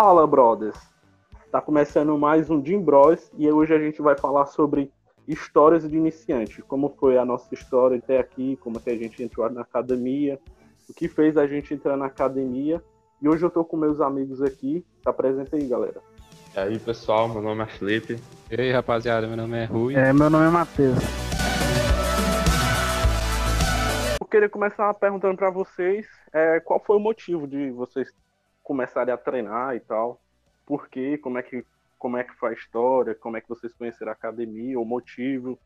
Fala, brothers! Tá começando mais um Jim Bros e hoje a gente vai falar sobre histórias de iniciante, como foi a nossa história até aqui, como que a gente entrou na academia, o que fez a gente entrar na academia. E hoje eu tô com meus amigos aqui. Tá presente aí, galera. E aí, pessoal, meu nome é Felipe. E aí, rapaziada, meu nome é Rui. É, meu nome é Matheus. Eu queria começar perguntando para vocês é, qual foi o motivo de vocês começarem a treinar e tal. Por quê? Como é que, como é que foi a história? Como é que vocês conheceram a academia, o motivo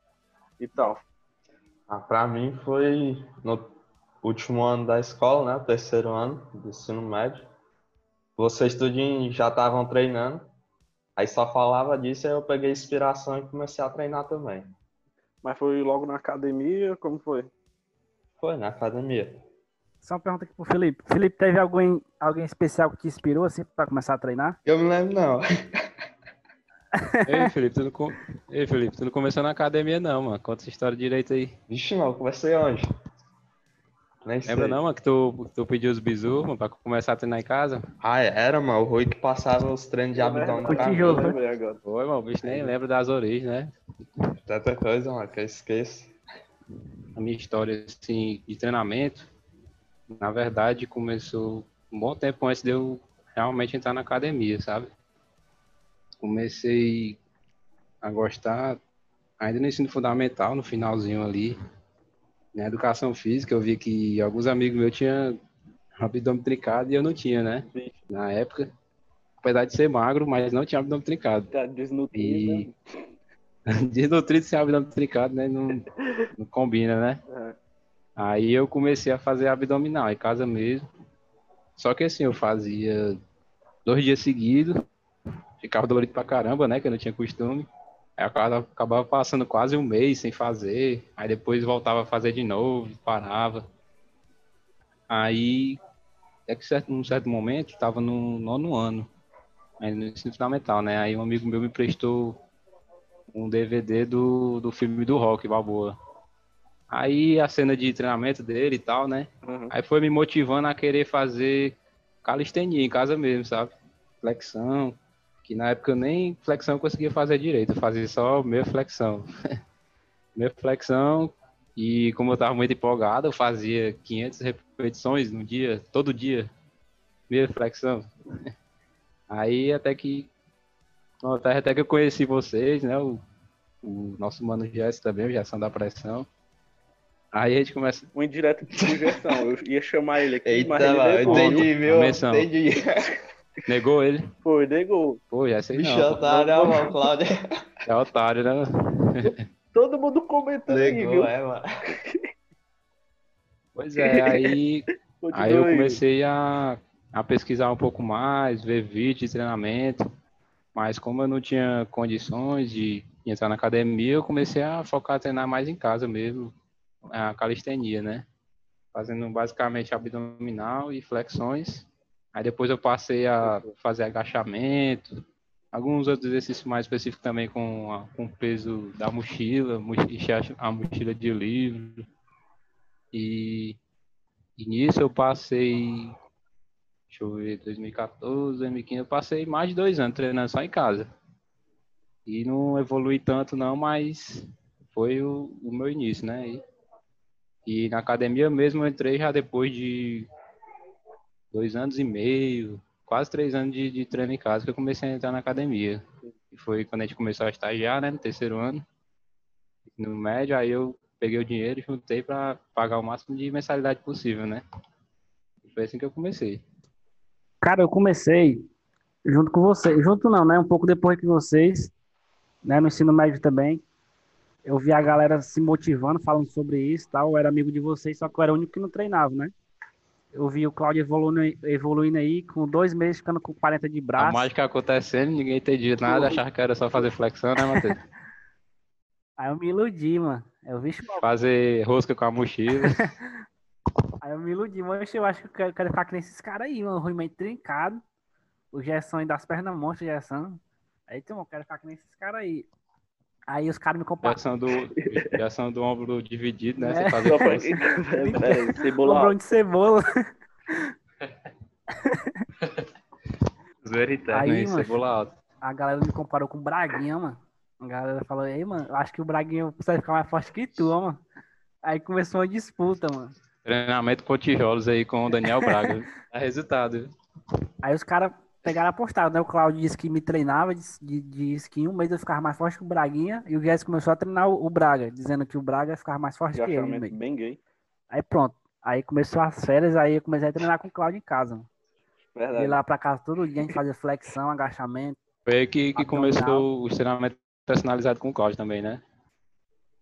e tal. Ah, pra mim foi no último ano da escola, né? Terceiro ano do ensino médio. Vocês tudinho já estavam treinando. Aí só falava disso, aí eu peguei inspiração e comecei a treinar também. Mas foi logo na academia? Como foi? Foi na academia. Só uma pergunta aqui pro Felipe. Felipe, teve alguém, alguém especial que te inspirou assim pra começar a treinar? Eu me lembro não. Ei, Felipe, tu não. Ei, Felipe, tu não começou na academia não, mano. Conta essa história direito aí. Vixe, não, comecei onde? Nem sei. Lembra não, mano, que tu, tu pediu os bisus, mano, pra começar a treinar em casa? Ah, era, mano. O Rui que passava os treinos de abdômen Com pra mim. agora. Foi, mano, o bicho nem lembra das origens, né? Tanta coisa, mano, que eu esqueço. A minha história, assim, de treinamento, na verdade, começou um bom tempo antes de eu realmente entrar na academia, sabe? Comecei a gostar ainda no ensino fundamental, no finalzinho ali, na educação física, eu vi que alguns amigos meus tinham abdômen trincado e eu não tinha, né? Na época, apesar de ser magro, mas não tinha abdômen trincado. Tá desnutrido. E desnutrido sem abdômen trincado, né? Não, não combina, né? É. Aí eu comecei a fazer abdominal em casa mesmo. Só que assim, eu fazia dois dias seguidos, ficava dolorido pra caramba, né? Que eu não tinha costume. Aí eu acabava, acabava passando quase um mês sem fazer. Aí depois voltava a fazer de novo, parava. Aí, é que certo, num certo momento, estava no nono ano, aí no ensino fundamental, né? Aí um amigo meu me prestou um DVD do, do filme do Rock, Balboa. Aí a cena de treinamento dele e tal, né? Uhum. Aí foi me motivando a querer fazer calistenia em casa mesmo, sabe? Flexão, que na época eu nem flexão conseguia fazer direito, eu fazia só meia flexão. meia flexão, e como eu tava muito empolgado, eu fazia 500 repetições no dia, todo dia, meia flexão. Aí até que, até, até que eu conheci vocês, né? O, o nosso mano Jess também, o Gerson da Pressão. Aí a gente começa, Um indireto de sugestão. Eu ia chamar ele aqui, mas Eita, ele mano, eu negou. entendi, viu? Menção. Entendi. negou ele. Foi, negou. Pô, já sei Bicho não, pô. otário, mano, Cláudio. é otário, né? Todo mundo comentando aí, Negou, viu? é, mano. Pois é, aí Continua Aí eu comecei a, a pesquisar um pouco mais, ver vídeos de treinamento, mas como eu não tinha condições de entrar na academia, eu comecei a focar a treinar mais em casa mesmo, a calistenia, né? Fazendo basicamente abdominal e flexões. Aí depois eu passei a fazer agachamento, alguns outros exercícios mais específicos também com, com o peso da mochila, a mochila de livro. E e nisso eu passei, deixa eu ver, 2014, 2015, eu passei mais de dois anos treinando só em casa. E não evolui tanto não, mas foi o, o meu início, né? E, e na academia mesmo eu entrei já depois de dois anos e meio, quase três anos de, de treino em casa que eu comecei a entrar na academia. E foi quando a gente começou a estagiar, né, no terceiro ano. No médio, aí eu peguei o dinheiro e juntei para pagar o máximo de mensalidade possível, né? E foi assim que eu comecei. Cara, eu comecei junto com vocês. Junto não, né? Um pouco depois que vocês, né? No ensino médio também. Eu vi a galera se motivando, falando sobre isso tal. Eu era amigo de vocês, só que eu era o único que não treinava, né? Eu vi o Claudio evoluindo, evoluindo aí, com dois meses ficando com 40 de A braço. mágica acontecendo, ninguém entendia nada, achava que era só fazer flexão, né, Matheus? Aí eu me iludi, mano. Eu vi Fazer rosca com a mochila. Aí eu me iludi, mano. Eu acho que eu quero, quero ficar que nem esses caras aí, mano. Ruim meio trincado. O Gerson aí das pernas monstras, Gerson. Aí, então, eu quero ficar que nem esses caras aí. Aí os caras me comparam. Direção do, do ombro dividido, né? É. Você tá vendo, peraí, cebola Lembrou de cebola. Zoeira interna, Aí, hein? macho. Cebola alta. A galera me comparou com o Braguinha, mano. A galera falou, ei, mano, eu acho que o Braguinha precisa ficar mais forte que tu, mano. Aí começou uma disputa, mano. Treinamento com tijolos aí com o Daniel Braga. Dá resultado, viu? Aí os caras pegaram a postada, né? O Claudio disse que me treinava, disse, di- disse que em um mês eu ficava mais forte que o Braguinha, e o Guedes começou a treinar o, o Braga, dizendo que o Braga ficava mais forte que ele. mês. bem gay. Aí pronto. Aí começou as férias, aí eu comecei a treinar com o Claudio em casa, mano. Verdade. lá pra casa todo dia, a gente fazia flexão, agachamento. Foi aí que, que começou o treinamento personalizado com o Cláudio também, né?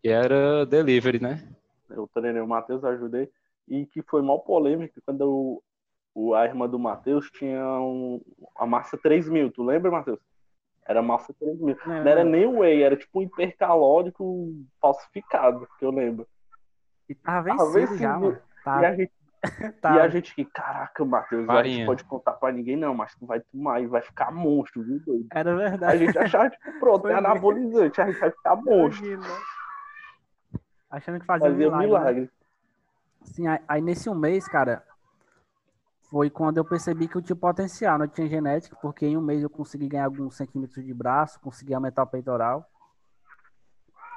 Que era delivery, né? Eu treinei o Matheus, ajudei. E que foi mal polêmico quando o, o, a irmã do Matheus tinha um, a massa 3000. Tu lembra, Matheus? Era massa 3000. Né, Não era mano? nem whey, era tipo um hipercalórico falsificado, que eu lembro. E tava Tava vencido já, vencido. mano. E Tá, a gente, tá. e a gente que, caraca, Matheus, a gente pode contar pra ninguém, não, mas tu vai tomar e vai ficar monstro, viu, doido? Era A verdade. gente achava, tipo, pronto, Foi é anabolizante, a gente vai ficar monstro. Imagina. Achando que fazia, Fazia milagre. né? milagre. Sim, aí, aí nesse um mês, cara, foi quando eu percebi que eu tinha potencial, não tinha genética, porque em um mês eu consegui ganhar alguns centímetros de braço, consegui aumentar o peitoral.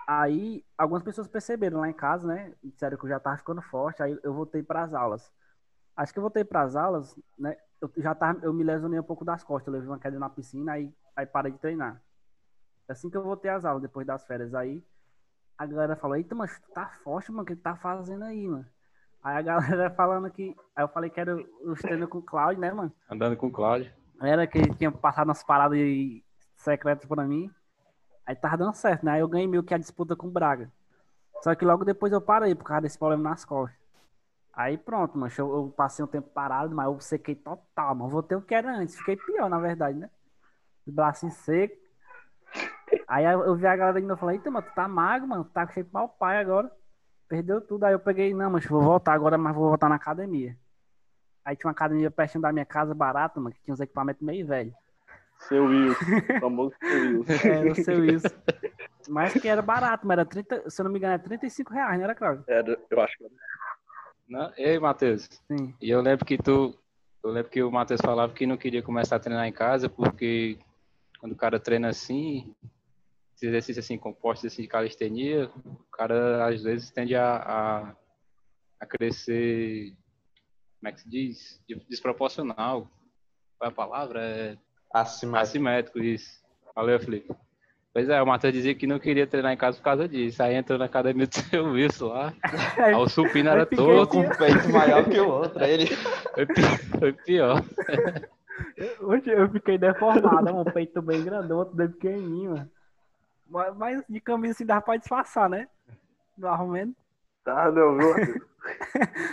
Aí algumas pessoas perceberam lá em casa, né? Disseram que eu já tava ficando forte, aí eu voltei para as aulas. Acho que eu voltei para as aulas, né? Eu já tava, eu me lesionei um pouco das costas, eu levei uma queda na piscina, aí, aí parei de treinar. Assim que eu voltei às aulas, depois das férias, aí a galera falou, eita, mas tu tá forte, mano, o que tu tá fazendo aí, mano? Aí a galera falando que. Aí eu falei que era os treinos com o Claudio, né, mano? Andando com o Cláudio. Era que ele tinha passado umas paradas secretas pra mim. Aí tava dando certo, né? Aí eu ganhei meio que a disputa com o Braga. Só que logo depois eu parei por causa desse problema nas costas. Aí pronto, mano. Eu, eu passei um tempo parado, mas eu sequei total, mano. Voltei o que era antes. Fiquei pior, na verdade, né? Os bracinhos secos. Aí eu vi a galera ainda e falei, eita, mano, tu tá magro, mano. Tu tá cheio de pau pai agora. Perdeu tudo. Aí eu peguei, não, mas vou voltar agora, mas vou voltar na academia. Aí tinha uma academia pertinho da minha casa, barata, mano, que tinha uns equipamentos meio velhos. Seu Wilson, o famoso seu Wilson. É, eu sei isso. Mas que era barato, mas era 30, se eu não me engano, era 35 reais, não era, Claudio? Era, eu acho que era. Não, ei, Matheus. Sim. E eu lembro que tu. Eu lembro que o Matheus falava que não queria começar a treinar em casa, porque quando o cara treina assim, exercício assim, composto assim, de calistenia, o cara às vezes tende a, a, a crescer, como é que se diz? De- Desproporcional. Qual é a palavra? É Acima. assimétrico, isso. Valeu, Felipe. Pois é, o Matheus dizia que não queria treinar em casa por causa disso. Aí entrou na academia do seu Wilson lá. Aí o supino era todo. Com um peito maior que o outro. Aí ele. Foi pior. Hoje eu fiquei deformado, um peito bem grandão, outro bem pequenininho, mano. Mas, mas de camisa assim dava pra disfarçar, né? No arrumento. Tá, não, viu?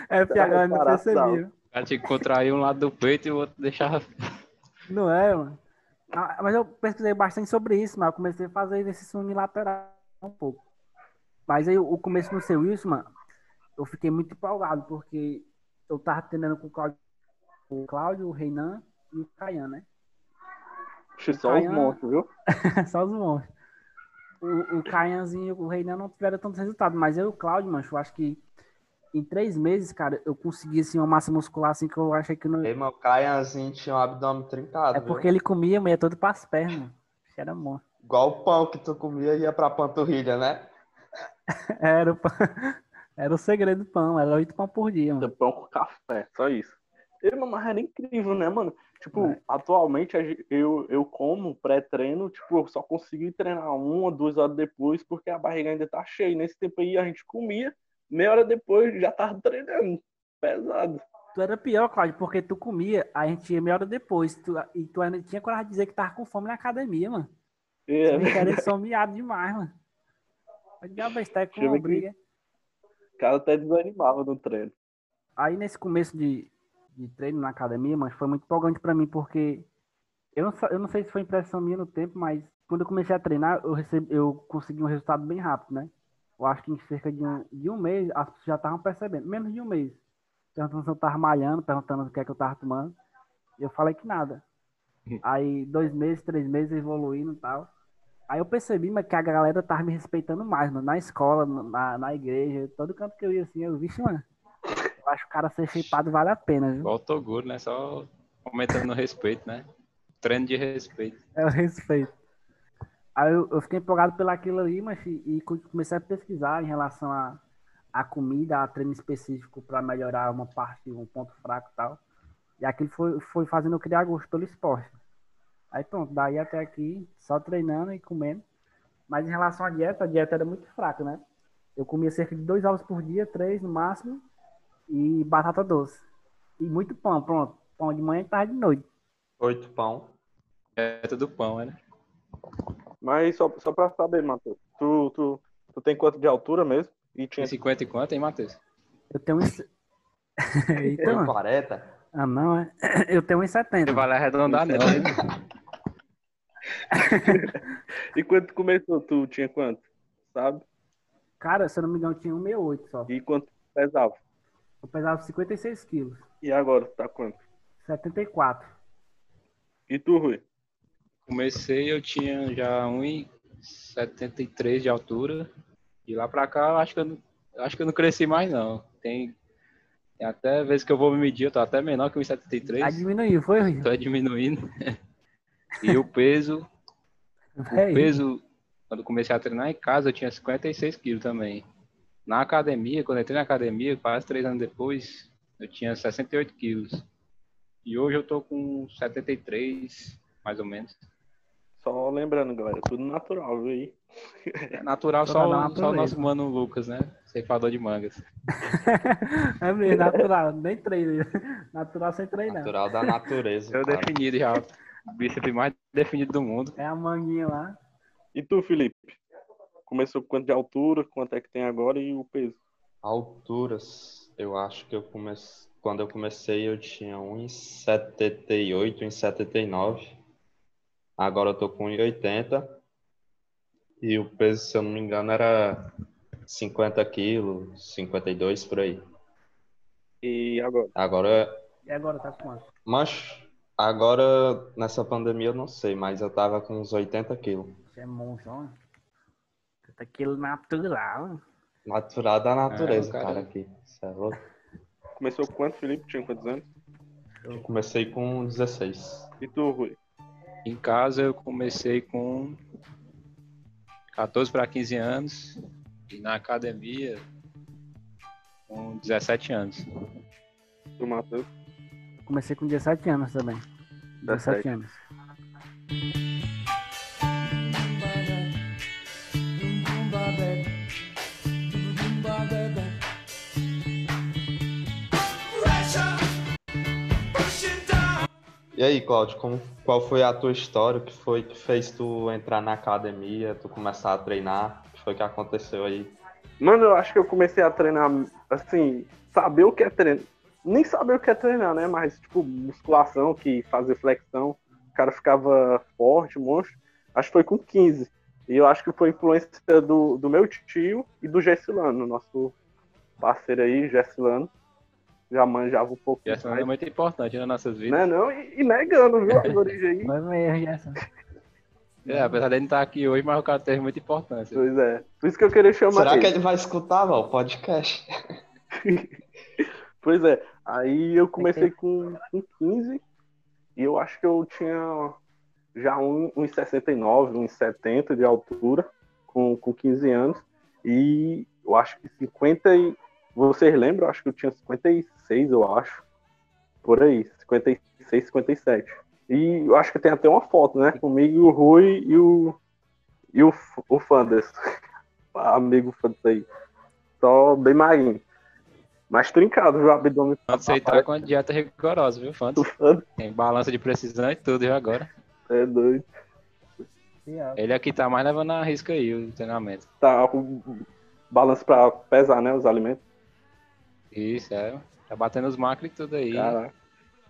É, galera não percebia. O cara tinha que contrair um lado do peito e o outro deixava. Não é, mano. Ah, Mas eu pesquisei bastante sobre isso, mas eu comecei a fazer exercício unilateral um pouco. Mas aí o começo no seu isso, mano, eu fiquei muito empolgado, porque eu tava treinando com o Cláudio, o, Cláudio, o Reinan e o Caian, né? Só os monstros, viu? Só os monstros. O, o Caianzinho e o Reinan não tiveram tanto resultado, mas eu e o Cláudio, mano, eu acho que em três meses, cara, eu consegui assim, uma massa muscular assim que eu achei que não. Ei, meu Caianzinho tinha um abdômen trincado. É viu? porque ele comia, mas ia todo pras pernas. mano. Era monstro. Igual o pão que tu comia ia pra panturrilha, né? Era o, pão- era o segredo do pão, era oito pão por dia, mano. Pão com café, só isso. Ele, mas era incrível, né, mano? Tipo, É. atualmente eu, eu como pré-treino, tipo, eu só consegui treinar uma, duas horas depois, porque a barriga ainda tá cheia. Nesse tempo aí a gente comia, meia hora depois já tava treinando. Pesado. Tu era pior, Cláudio, porque tu comia, a gente ia meia hora depois, tu, e tu ainda tinha coragem de dizer que tava com fome na academia, mano. É, me querendo somiado demais, mano. Pode dar besteira com Deixa eu uma briga. o cara até desanimava no treino. Aí nesse começo de, de treino na academia, mas foi muito empolgante pra mim, porque eu não, eu não sei se foi impressão minha no tempo, mas quando eu comecei a treinar, eu, recebi, eu consegui um resultado bem rápido, né? Eu acho que em cerca de um, de um mês, as pessoas já estavam percebendo, menos de um mês. Perguntando se eu tava malhando, perguntando o que é que eu tava tomando. E eu falei que nada. Aí, dois meses, três meses evoluindo e tal. Aí eu percebi, mas que a galera tava me respeitando mais, mano. Na escola, na, na igreja, todo canto que eu ia assim, eu vi, mano. Eu acho que o cara ser shapeado vale a pena, viu? Igual o Toguro, né? Só aumentando o respeito, né? treino de respeito. É o respeito. Aí eu, eu fiquei empolgado pelaquilo ali, mas e, e comecei a pesquisar em relação a, a comida, a treino específico para melhorar uma parte, um ponto fraco e tal. E aquilo foi, foi fazendo eu criar gosto pelo esporte. Aí pronto, daí até aqui, só treinando e comendo. Mas em relação à dieta, a dieta era muito fraca, né? Eu comia cerca de dois ovos por dia, três no máximo, e batata doce. E muito pão, pronto. Pão de manhã e tarde de noite. Oito pão. É tudo pão, né? Mas só, só pra saber, Matheus, tu, tu, tu tem quanto de altura mesmo? E tinha... Tem 50 e quanto, hein, Matheus? Eu tenho uns. Eita, Tem mano. 40. Ah, não, é? Eu tenho uns 70. Não vale arredondar, não. hein? E quando tu começou, tu tinha quanto? Sabe? Cara, se eu não me engano, eu tinha 168 só. E quanto pesava? Eu pesava 56 quilos. E agora, tá quanto? 74. E tu, Rui? Comecei, eu tinha já 1,73 de altura. E lá pra cá, eu acho que eu não, eu acho que eu não cresci mais, não. Tem, tem até vezes que eu vou me medir, eu tô até menor que Aí 1,73. diminuiu, foi, Rui? Tô diminuindo. E o peso, o É isso. peso, quando comecei a treinar em casa, eu tinha 56 quilos também. Na academia, quando eu entrei na academia, quase três anos depois, eu tinha 68 quilos. E hoje eu tô com 73, mais ou menos. Só lembrando, galera, tudo natural, viu aí? É natural Só só, o- só o natureza. nosso mano Lucas, né? Ceifador de mangas. É mesmo, natural. Nem treino. Natural sem treinar. Natural da natureza. Eu cara. definido já. O bíceps mais definido do mundo. É a manguinha lá. E tu, Felipe? Começou com quanto de altura, quanto é que tem agora e o peso? Alturas, eu acho que eu comecei. Quando eu comecei, eu tinha 1,78, 1,79. Agora eu tô com 1,80. E o peso, se eu não me engano, era 50 quilos, 52 por aí. E agora? Agora, E agora tá com quanto? mas agora nessa pandemia eu não sei, mas eu tava com uns 80 quilos. Você é monstro, ó. Aquilo natural. Natural da natureza, É, cara. cara, aqui. Isso é louco. Começou com quanto, Felipe? Tinha quantos anos? Eu comecei com 16. E tu, Rui? Em casa eu comecei com 14 para 15 anos. E na academia com 17 anos. Tu, Matheus? Comecei com 17 anos também. 17 17 anos. E aí, Cláudio, como, qual foi a tua história? O que foi que fez tu entrar na academia, tu começar a treinar? O que foi que aconteceu aí? Mano, eu acho que eu comecei a treinar, assim, saber o que é treinar. Nem saber o que é treinar, né? Mas, tipo, musculação, que fazer flexão, o cara ficava forte, monstro. Acho que foi com 15. E eu acho que foi influência do, do meu tio e do Gessilano, nosso parceiro aí, Gessilano. Já manjava um pouco E essa é mais. muito importante nas nossas vidas. Né, não? E, e negando, viu, as origens aí. Foi mesmo, Gerson. É, apesar dele não estar aqui hoje, mas o cara teve muita importância. Pois é. Por isso que eu queria chamar Será ele. que ele vai escutar, mano, o podcast? Pois é, aí eu comecei com, com 15 e eu acho que eu tinha já um- uns 69, uns 70 de altura com, com 15 anos. E eu acho que 50 e... Vocês lembram? Eu acho que eu tinha 56, eu acho. Por aí, 56, 57. E eu acho que tem até uma foto, né? Comigo, o Rui e o, e o, o Fanders. Amigo Fanders aí. Só bem magrinho. Mas trincado, viu? O abdômen você tá com a dieta rigorosa, viu, Fanto? do Fanders Tem balança de precisão e tudo, viu, agora. é doido. Ele aqui tá mais levando a risca aí, o treinamento. Tá com balanço pra pesar, né? Os alimentos. Isso, é. Tá batendo os macros e tudo aí. Caraca.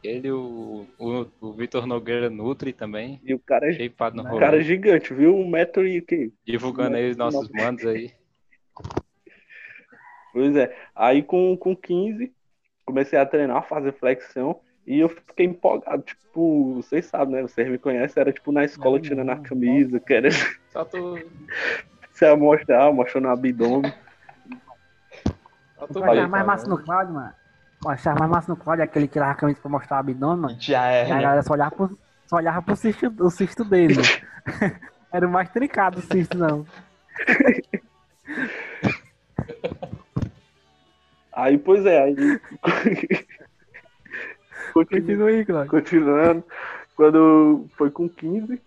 Ele, o, o, o Vitor Nogueira Nutri também. E o cara é, no o rolê. cara é gigante, viu? Um metro e o quê? Divulgando aí os nossos manos aí. Pois é. Aí com, com 15, comecei a treinar, fazer flexão. E eu fiquei empolgado. Tipo, vocês sabem, né? Vocês me conhecem. Era tipo na escola Não, tirando a não. camisa, querendo Só tu. se mostrar, mostrando o abdômen. Só Falei, achava mais massa no Cláudio, mano? Eu achava mais massa no Cláudio aquele que tirava a camisa pra mostrar o abdômen, mano. Já E a é. galera só olhava por, só olhava pro cisto, o cisto dele. Era o mais trincado o cisto, não. Aí, pois é, aí. Continu- Continua aí, Cláudio. Continuando, quando foi com 15,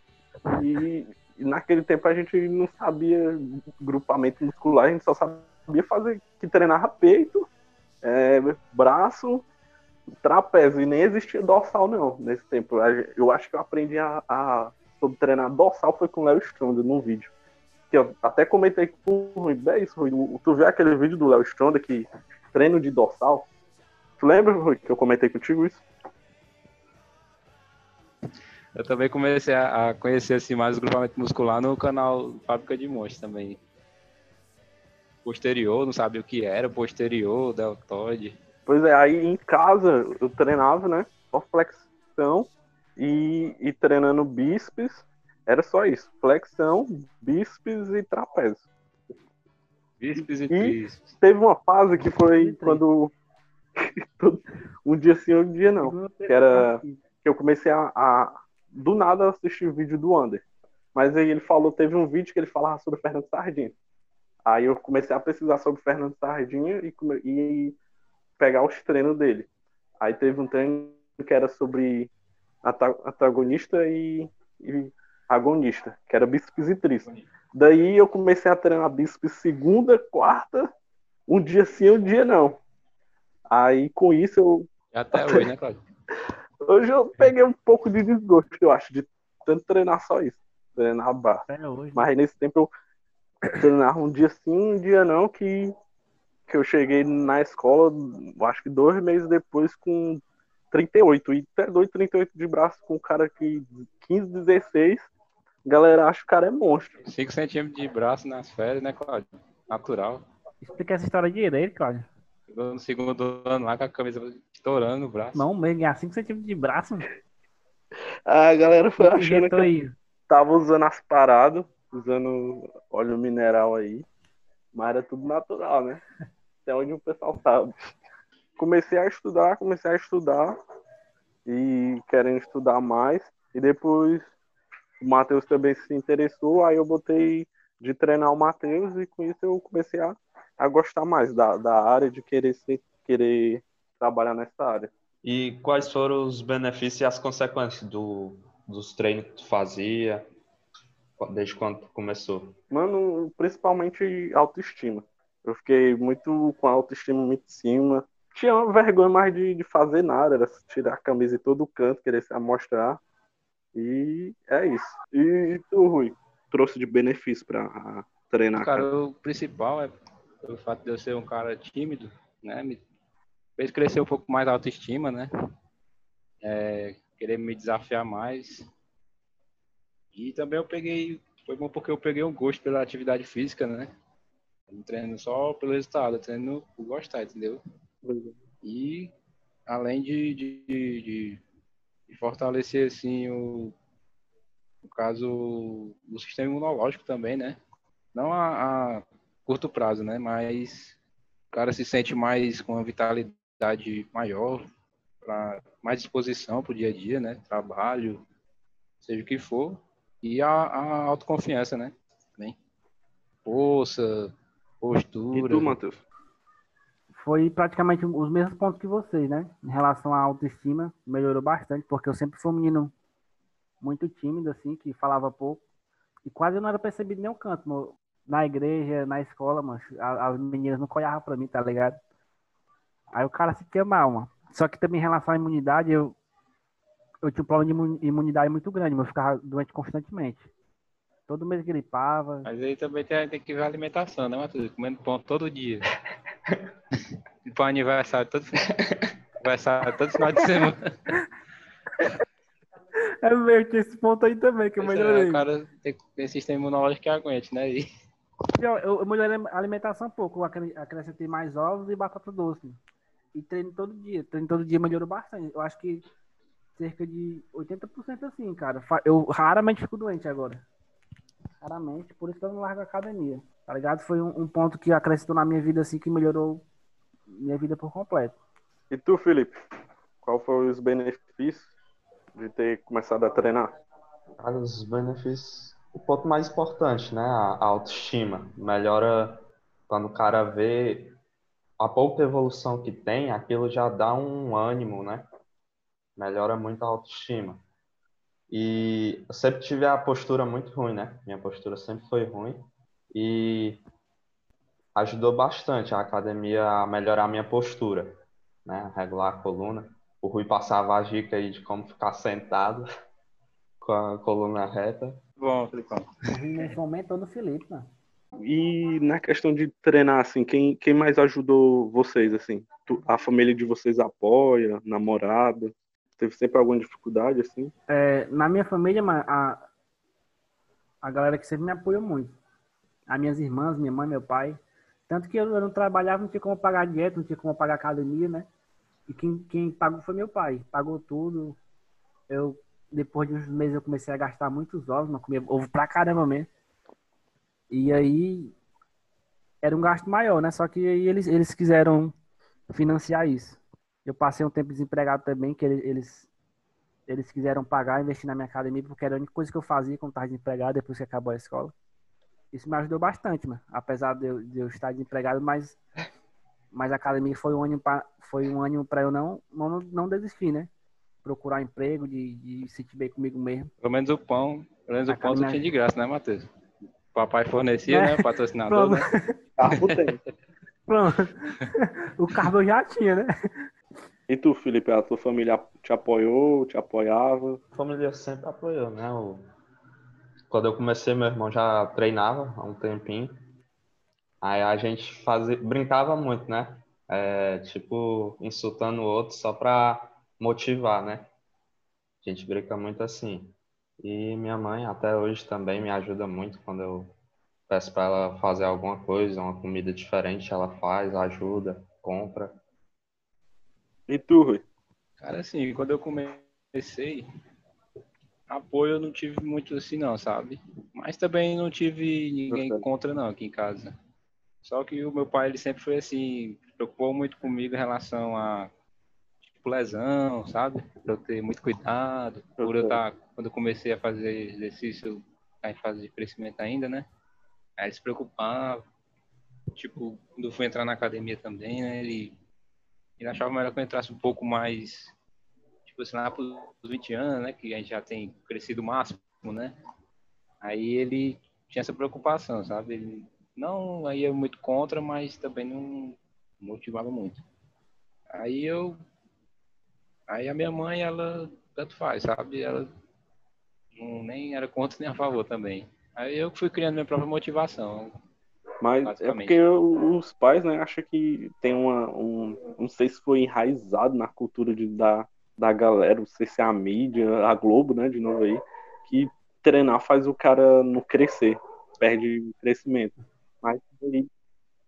e, e naquele tempo a gente não sabia grupamento muscular, a gente só sabia fazer que treinava peito, é, braço, trapézio, e nem existia dorsal não nesse tempo. Eu acho que eu aprendi a, a sobre treinar dorsal foi com o Léo Stronda num vídeo. Que eu até comentei com o Rui, é isso, Rui, tu viu aquele vídeo do Léo Stronda que treino de dorsal? Tu lembra, Rui, que eu comentei contigo isso? Eu também comecei a conhecer assim, mais o grupamento muscular no canal Fábrica de Monstros também. Posterior, não sabia o que era, posterior, deltoide. Pois é, aí em casa eu treinava, né? Só flexão e, e treinando bíceps. Era só isso. Flexão, bíceps e trapézio. Bíceps e E- tríceps. Teve uma fase que foi quando. um dia sim, um dia não. Que era- Que eu comecei a, a, do nada assistir o vídeo do Under. Mas aí ele falou, teve um vídeo que ele falava sobre Fernando Sardinha. Aí eu comecei a pesquisar sobre Fernando Sardinha e, e pegar os treinos dele. Aí teve um treino que era sobre antagonista e, e agonista, que era bíceps e tríceps. Daí eu comecei a treinar bíceps segunda, quarta, um dia sim, um dia não. Aí com isso eu até hoje, né, Claudio? Hoje eu peguei um pouco de desgosto, eu acho, de tanto treinar só isso, treinar barra. Até hoje. Mas nesse tempo eu treinava um dia sim, um dia não, que, que eu cheguei na escola, acho que dois meses depois, com 38. E até dois 38 de braço com um cara que 15, 16. Galera acha que o cara é monstro. 5 centímetros de braço nas férias, né, Claudio? Natural. Explica essa história direito, Cláudio. Chegou no segundo ano lá com a camisa estourando o braço. Não, mesmo, ganhar 5 centímetros de braço. A galera foi achando que aí. tava usando as paradas, usando óleo mineral aí, mas era tudo natural, né? Até onde o pessoal sabe. Comecei a estudar, comecei a estudar e querendo estudar mais. E depois o Matheus também se interessou, aí eu botei de treinar o Matheus e com isso eu comecei a, a gostar mais da, da área, de querer ser, querer trabalhar nessa área. E quais foram os benefícios e as consequências do, dos treinos que tu fazia desde quando tu começou? Mano, principalmente autoestima. Eu fiquei muito com a autoestima muito em cima. Tinha uma vergonha mais de, de fazer nada, era tirar a camisa em todo canto, querer se amostrar. E é isso. E tu, Rui, trouxe de benefício pra treinar? Cara, cara? o principal é o fato de eu ser um cara tímido, né? Me fez crescer um pouco mais a autoestima, né? É, querer me desafiar mais. E também eu peguei, foi bom porque eu peguei um gosto pela atividade física, né? Eu não treino só pelo resultado, eu treino por gostar, entendeu? E além de, de, de, de fortalecer assim o no caso o sistema imunológico também, né? Não a, a curto prazo, né? Mas o cara se sente mais com uma vitalidade maior, pra, mais disposição para o dia a dia, né? Trabalho, seja o que for. E a, a autoconfiança, né? Também. Força, E postura. tu, Matheus? Foi praticamente os mesmos pontos que vocês, né? Em relação à autoestima, melhorou bastante, porque eu sempre fui um menino muito tímido, assim, que falava pouco. E quase eu não era percebido em nenhum canto. no- na igreja, na escola, mano. As meninas não olhavam pra mim, tá ligado? Aí o cara se quer mal, mano. Só que também em relação à imunidade, eu, eu tinha um problema de imu- imunidade muito grande, mas eu ficava doente constantemente. Todo mês gripava. Mas aí também tem, tem que ver a alimentação, né, Matheus? Comendo pão todo dia. Para aniversário todo aniversário todo final de semana. É mesmo, tinha esse ponto aí também que eu Pois é, melhorei. o cara tem, tem sistema imunológico que aguente, né? E Eu, eu, eu melhorei a alimentação um pouco. Acrescentei mais ovos e batata doce. E treino todo dia. Treino todo dia melhorou bastante. Eu acho que cerca de 80% assim, cara. Eu raramente fico doente agora. Raramente. Por isso que eu não largo a academia. Tá ligado? Foi um, um ponto que acrescentou na minha vida assim que melhorou minha vida por completo. E tu, Felipe? Qual foram os benefícios? de ter começado a treinar? Cara, os benefícios, o ponto mais importante, né? A autoestima. Melhora quando o cara vê a pouca evolução que tem, aquilo já dá um ânimo, né? Melhora muito a autoestima. E eu sempre tive a postura muito ruim, né? Minha postura sempre foi ruim. E ajudou bastante a academia a melhorar a minha postura, né? Regular a coluna. O Rui passava a dica aí de como ficar sentado com a coluna reta. Bom, Filipão. Nesse momento todo Felipe, mano. E na questão de treinar, assim, quem, quem mais ajudou vocês, assim? A família de vocês apoia, namorada? Teve sempre alguma dificuldade, assim? É, na minha família, a, a galera que sempre me apoiou muito. As minhas irmãs, minha mãe, meu pai. Tanto que eu, eu não trabalhava, não tinha como pagar dieta, não tinha como pagar academia, né? E quem, quem pagou foi meu pai. Pagou tudo. Eu, depois de uns meses, eu comecei a gastar muitos ovos, mas comia ovo pra caramba mesmo. E aí era um gasto maior, né? Só que aí eles, eles quiseram financiar isso. Eu passei um tempo desempregado também, que eles, eles quiseram pagar, investir na minha academia, porque era a única coisa que eu fazia quando estava desempregado, depois que acabou a escola. Isso me ajudou bastante, mano. Apesar de eu, de eu estar desempregado, mas, mas a academia foi um ânimo para foi um ânimo para eu não, não, não desistir, né? Procurar emprego, de, de se sentir bem comigo mesmo. Pelo menos o pão, pelo menos o pão você tinha de graça, né, Matheus? Papai fornecia, é. né? Patrocinador, né? Carro tem. Pronto. O carro eu já tinha, né? E tu, Felipe, a tua família te apoiou, te apoiava? A família sempre apoiou, né? O... Quando eu comecei, meu irmão já treinava há um tempinho. Aí a gente fazia, brincava muito, né? É, tipo, insultando o outro só pra motivar, né? A gente brinca muito assim. E minha mãe até hoje também me ajuda muito quando eu peço para ela fazer alguma coisa, uma comida diferente, ela faz, ajuda, compra. E tu, Rui? Cara, assim, quando eu comecei, apoio eu não tive muito assim não, sabe? Mas também não tive ninguém contra não aqui em casa. Só que o meu pai, ele sempre foi assim, preocupou muito comigo em relação a tipo, lesão, sabe? Pra eu ter muito cuidado, por eu estar quando eu comecei a fazer exercício tá em fase de crescimento ainda, né? Aí ele se preocupava. Tipo, quando eu fui entrar na academia também, né? Ele, ele achava melhor que eu entrasse um pouco mais, tipo assim, lá pros 20 anos, né? Que a gente já tem crescido o máximo, né? Aí ele tinha essa preocupação, sabe? Ele não ia muito contra, mas também não motivava muito. Aí eu. Aí a minha mãe, ela tanto faz, sabe? Ela não, nem era contra nem a favor também. Aí eu fui criando minha própria motivação. Mas é porque os pais, né, acham que tem uma. Um, não sei se foi enraizado na cultura de, da, da galera, não sei se é a mídia, a Globo, né, de novo aí, que treinar faz o cara não crescer, perde crescimento. Mas aí.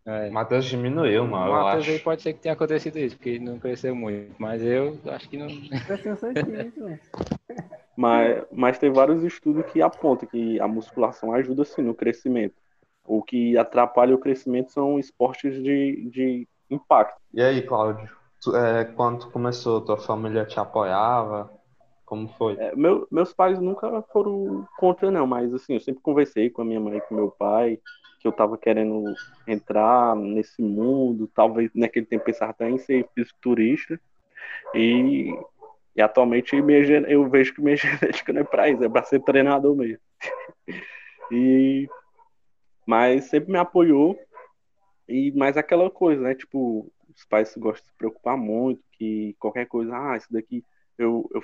É. Matheus diminuiu, mano. O Matheus aí pode ser que tenha acontecido isso, porque ele não cresceu muito. Mas eu acho que não. Cresceu mas, mas tem vários estudos que apontam que a musculação ajuda sim no crescimento. O que atrapalha o crescimento são esportes de, de impacto. E aí, Cláudio, tu, é, quando começou, tua família te apoiava? Como foi? É, meu, meus pais nunca foram contra, não, mas assim, eu sempre conversei com a minha mãe e com meu pai que eu estava querendo entrar nesse mundo, talvez naquele tempo pensava até em ser fisiculturista. E e atualmente minha, eu vejo que minha genética não é para isso, é para ser treinador mesmo. e, mas sempre me apoiou. E mais aquela coisa, né? Tipo, os pais gostam de se preocupar muito, que qualquer coisa, ah, isso daqui. Eu, eu,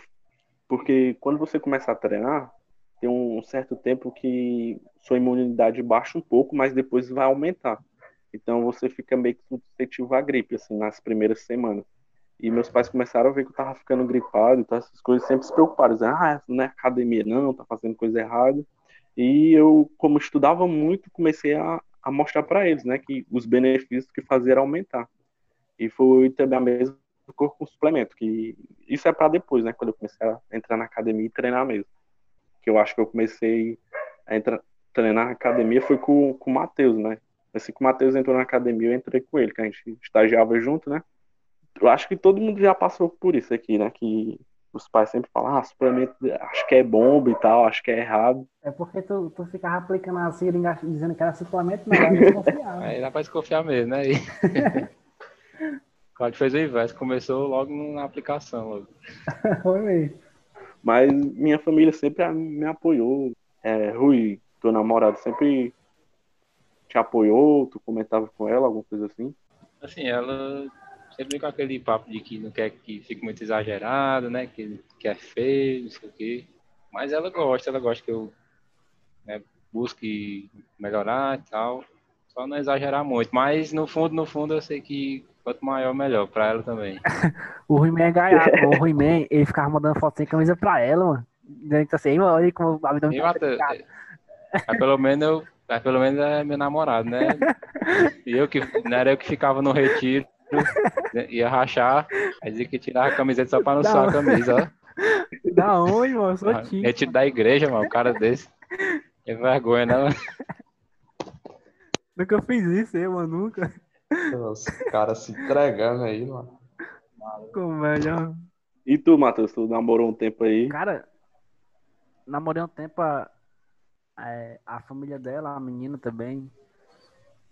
porque quando você começa a treinar, tem um certo tempo que sua imunidade baixa um pouco, mas depois vai aumentar. Então você fica meio que suscetível à gripe, assim, nas primeiras semanas. E meus pais começaram a ver que eu tava ficando gripado, então essas coisas sempre se preocuparam, dizendo, ah, não é academia não, tá fazendo coisa errada. E eu, como estudava muito, comecei a, a mostrar para eles, né, que os benefícios que fazia era aumentar. E foi também a mesma coisa com suplemento, que isso é para depois, né, quando eu comecei a entrar na academia e treinar mesmo. Que eu acho que eu comecei a entrar, treinar na academia foi com, com o Matheus, né. Assim que o Matheus entrou na academia, eu entrei com ele, que a gente estagiava junto, né eu acho que todo mundo já passou por isso aqui, né? Que os pais sempre falam, ah, suplemento, acho que é bomba e tal, acho que é errado. É porque tu, tu ficava aplicando a seringa dizendo que era suplemento, não, era desconfiar. Aí dá pra desconfiar mesmo, né? E... Claudio fez o inverso, começou logo na aplicação. Logo. Foi mesmo. Mas minha família sempre me apoiou. É, Rui, teu namorado, sempre te apoiou? Tu comentava com ela, alguma coisa assim? Assim, ela sempre com aquele papo de que não quer que fique muito exagerado, né? Que, que é feio, não sei o quê. Mas ela gosta, ela gosta que eu né, busque melhorar e tal. Só não exagerar muito. Mas no fundo, no fundo, eu sei que quanto maior, melhor. Pra ela também. o Ruiman é gaiato. o Ruiman, ele ficava mandando foto sem camisa pra ela, mano. Que assim, olha como o abdômen tá mas pelo menos eu. Mas pelo menos é meu namorado, né? E eu que não era eu que ficava no retiro ia rachar, aí dizia que tirava a camiseta só pra não suar a camisa, ó. Da onde, mano? Ah, tímido. Retiro da igreja, mano, um cara desse. É vergonha, né, mano? Nunca fiz isso, hein, mano, nunca. Nossa, cara se entregando aí, mano. Como é, já... E tu, Matheus, tu namorou um tempo aí? Cara, namorei um tempo a, a, é, a família dela, a menina também.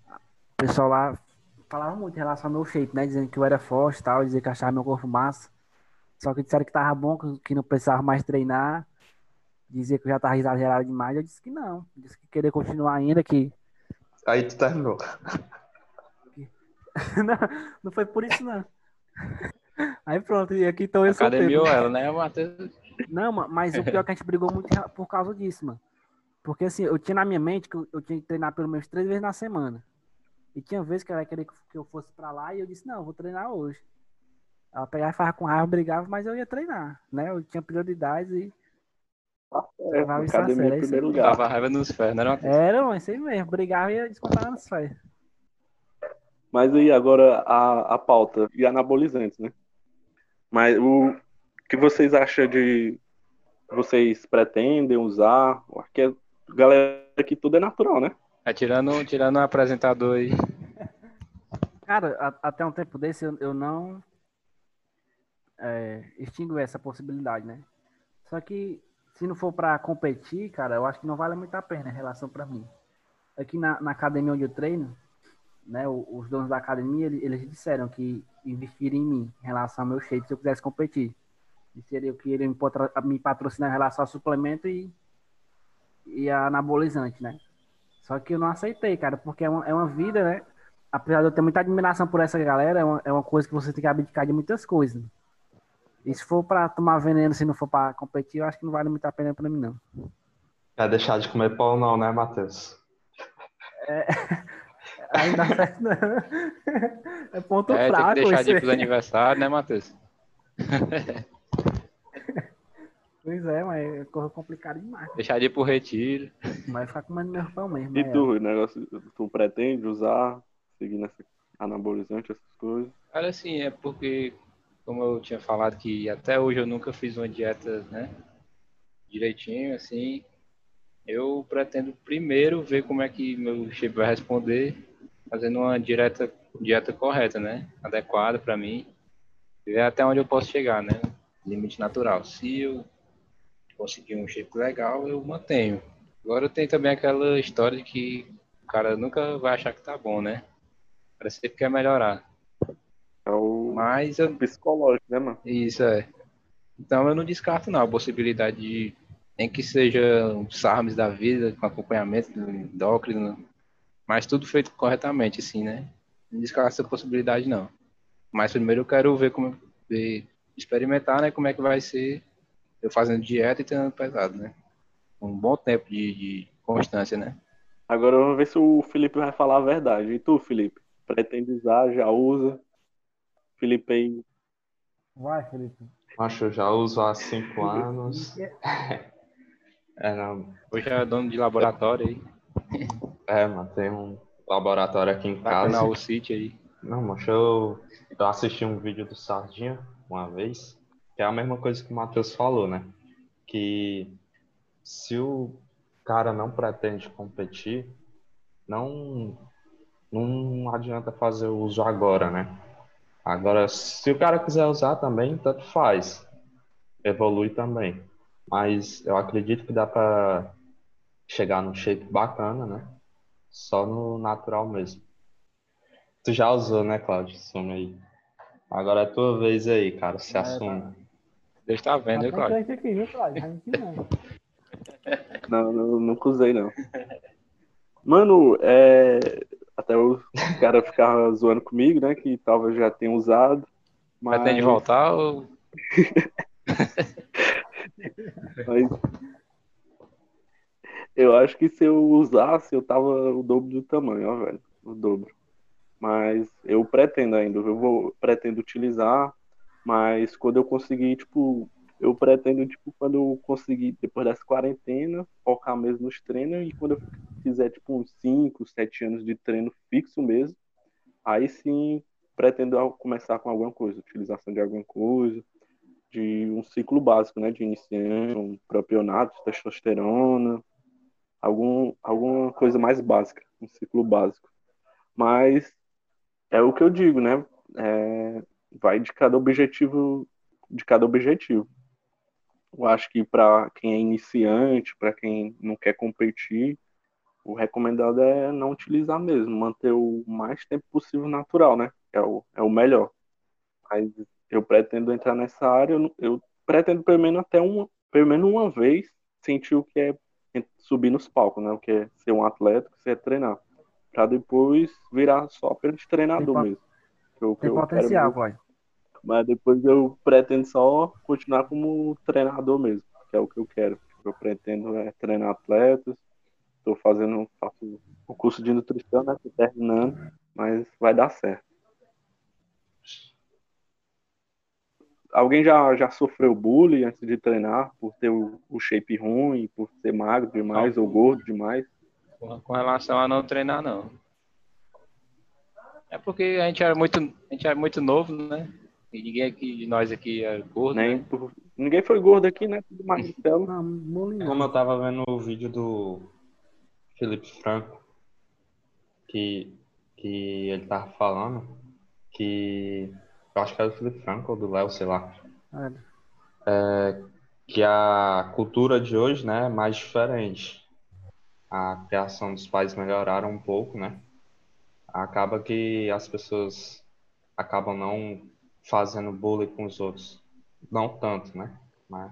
O pessoal lá falava muito em relação ao meu shape, né? Dizendo que eu era forte e tal, dizia que achava meu corpo massa. Só que disseram que tava bom, que não precisava mais treinar. Dizia que eu já tava exagerado demais. Eu disse que não. Eu disse que queria continuar ainda, que. Aí tu terminou. não, não foi por isso, não. Aí pronto, e aqui então eu Academia ela, né, Matheus? Não, mas o pior é que a gente brigou muito por causa disso, mano. Porque assim, eu tinha na minha mente que eu, eu tinha que treinar pelo menos três vezes na semana. E tinha vezes que ela queria que eu fosse para lá e eu disse, não, eu vou treinar hoje. Ela pegava e falava com raiva, brigava, mas eu ia treinar, né? Eu tinha prioridades e. É, levava isso a sério. Em primeiro lugar. Dava raiva nos pés, não era? Era, mas isso aí mesmo. Brigava e ia descontar nos pés. Mas aí agora a, a pauta e anabolizantes, né? Mas o que vocês acham de vocês pretendem usar? Aqui é, galera que tudo é natural, né? É, tirando, tirando o apresentador aí. Cara, a, até um tempo desse eu, eu não é, essa possibilidade, né? Só que se não for para competir, cara, eu acho que não vale muito a pena em relação para mim. Aqui na, na, academia onde eu treino, né, os donos da academia, eles, eles disseram que investiram em mim em relação ao meu shape se eu quisesse competir. Disseram que ele me patrocinar em relação ao suplemento e, e a anabolizante, né? Só que eu não aceitei, cara, porque é uma, é uma vida, né? Apesar de eu ter muita admiração por essa galera, é uma, é uma coisa que você tem que abdicar de muitas coisas. E se for pra tomar veneno, se não for pra competir, eu acho que não vale muito a pena pra mim, não. É deixar de comer pão, não, né, Matheus? É. Ainda certo, não. É ponto é, fraco. Tem que deixar de ir pros aniversários, né, Matheus? Pois é, mas é complicado demais. Deixar de ir pro retiro. Vai ficar comendo meu pão mesmo. E tu, o negócio, tu pretende usar, seguir nessa anabolizante, essas coisas? Cara, assim, é porque, como eu tinha falado que até hoje eu nunca fiz uma dieta, né, direitinho, assim, eu pretendo primeiro ver como é que meu shape vai responder, fazendo uma dieta, dieta correta, né, adequada para mim, ver até onde eu posso chegar, né, limite natural. Se eu conseguir um shape legal, eu mantenho. Agora tem também aquela história de que o cara nunca vai achar que tá bom, né? O cara sempre quer melhorar. É o Mas eu... psicológico, né, mano? Isso é. Então eu não descarto não a possibilidade de nem que seja um SARMs da vida, com acompanhamento do endócrino, mas tudo feito corretamente, assim, né? Não descarto essa possibilidade não. Mas primeiro eu quero ver como ver, experimentar, né, como é que vai ser eu fazendo dieta e treinando pesado, né? Um bom tempo de, de constância, né? Agora vamos ver se o Felipe vai falar a verdade. E tu, Felipe? Pretende usar, já usa? Felipe aí. Vai, Felipe. Acho eu já uso há cinco anos. é, não. Hoje é dono de laboratório aí. É, mano, tem um laboratório aqui em casa. Na City aí. Não, mas eu, eu assisti um vídeo do Sardinha uma vez é a mesma coisa que o Matheus falou, né? Que se o cara não pretende competir, não, não adianta fazer o uso agora, né? Agora, se o cara quiser usar também, tanto faz. evolui também. Mas eu acredito que dá para chegar num shape bacana, né? Só no natural mesmo. Tu já usou, né, Cláudio? Assume aí. Agora é tua vez aí, cara. Se É, assume. tá. Deixa tá vendo, hein, Cláudio? Aqui, viu, Cláudio? Não, não, nunca usei, não. Mano, é... até o cara ficava zoando comigo, né? Que talvez já tenha usado. Mas, Pretende voltar ou... mas eu acho que se eu usasse, eu tava o dobro do tamanho, ó, velho. O dobro. Mas eu pretendo ainda, eu vou pretendo utilizar, mas quando eu conseguir, tipo, eu pretendo, tipo, quando eu conseguir, depois dessa quarentena, focar mesmo nos treinos, e quando eu fizer, tipo, uns 5, 7 anos de treino fixo mesmo, aí sim pretendo começar com alguma coisa, utilização de alguma coisa, de um ciclo básico, né, de iniciante, um propionato, testosterona, algum, alguma coisa mais básica, um ciclo básico. Mas é o que eu digo, né? É, vai de cada objetivo, de cada objetivo. Eu acho que para quem é iniciante, para quem não quer competir, o recomendado é não utilizar mesmo, manter o mais tempo possível natural, né? É o, é o melhor. Mas eu pretendo entrar nessa área, eu, eu pretendo pelo menos até uma, pelo menos uma vez sentir o que é subir nos palcos, né? O que é ser um atleta, o que é treinar. Pra depois virar só apenas treinador mesmo. Que eu- que Tem potencial, boy. Mas depois eu pretendo só continuar como treinador mesmo, que é o que eu quero. Eu pretendo é treinar atletas. Estou fazendo, faço o curso de nutrição, né? Tô terminando, mas vai dar certo. Alguém já, já sofreu bullying antes de treinar por ter o, o shape ruim, por ser magro demais ou gordo demais? Com com relação a não treinar, não. É porque a gente era muito, a gente era muito novo, né? E ninguém aqui de nós aqui é gordo, Nem né? por- Ninguém foi gordo aqui, né? Tudo magricelo. Não. Como eu tava vendo o vídeo do Felipe Franco, que, que ele tava falando que. Eu acho que era do Felipe Franco ou do Léo, sei lá. É, que a cultura de hoje, né, é mais diferente. A criação dos pais melhoraram um pouco, né? Acaba que as pessoas acabam não fazendo bullying com os outros. Não tanto, né? Mas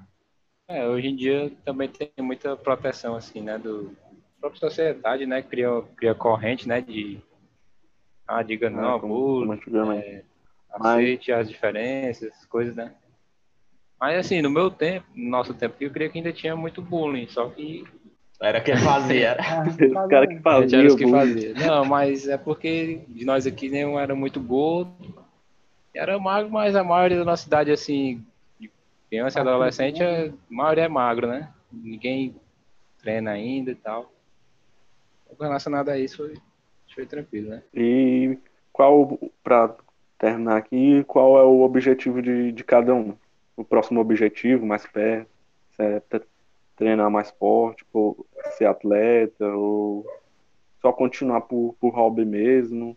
É, hoje em dia também tem muita proteção, assim, né? Do a própria sociedade, né? Cria, cria corrente, né? De. Ah, diga não, Ah, como- bullying, é, aceite as diferenças, coisas, né? Mas assim, no meu tempo, no nosso tempo, eu creio que ainda tinha muito bullying, só que era quem fazia, era. Os caras que a gente era os que fazia. Não, mas é porque de nós aqui nenhum era muito gordo, era magro, mas a maioria da nossa cidade, assim, de criança e adolescente, a maioria é magro, né? Ninguém treina ainda e tal. Então, Relacionado a isso, foi, foi tranquilo, né? E qual, para terminar aqui, qual é o objetivo de, de cada um? O próximo objetivo, mais perto? É tre- treinar mais forte, ser atleta, ou só continuar por, por hobby mesmo?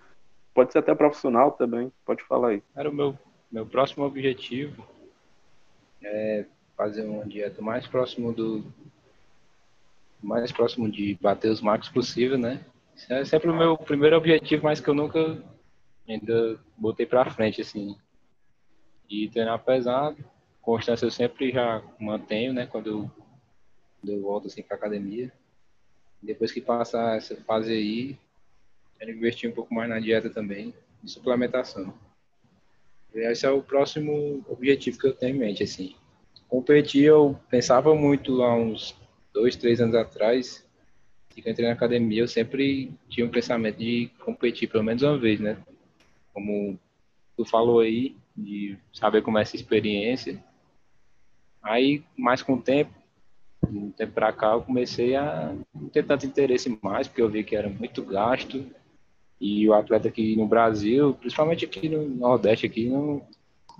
Pode ser até profissional também, pode falar aí. Era o meu, meu próximo objetivo é fazer uma dieta mais próximo do mais próximo de bater os marcos possível, né? Esse é sempre o meu primeiro objetivo, mas que eu nunca ainda botei pra frente assim. E treinar pesado, constância eu sempre já mantenho, né, quando eu, quando eu volto assim pra academia. Depois que passar essa fase aí, quero investir um pouco mais na dieta também, de suplementação. Esse é o próximo objetivo que eu tenho em mente, assim. Competir, eu pensava muito há uns dois, três anos atrás, que eu entrei na academia, eu sempre tinha um pensamento de competir pelo menos uma vez, né? Como tu falou aí, de saber como é essa experiência. Aí, mais com o tempo, de um tempo pra cá, eu comecei a não ter tanto interesse mais, porque eu vi que era muito gasto, e o atleta aqui no Brasil, principalmente aqui no Nordeste, aqui não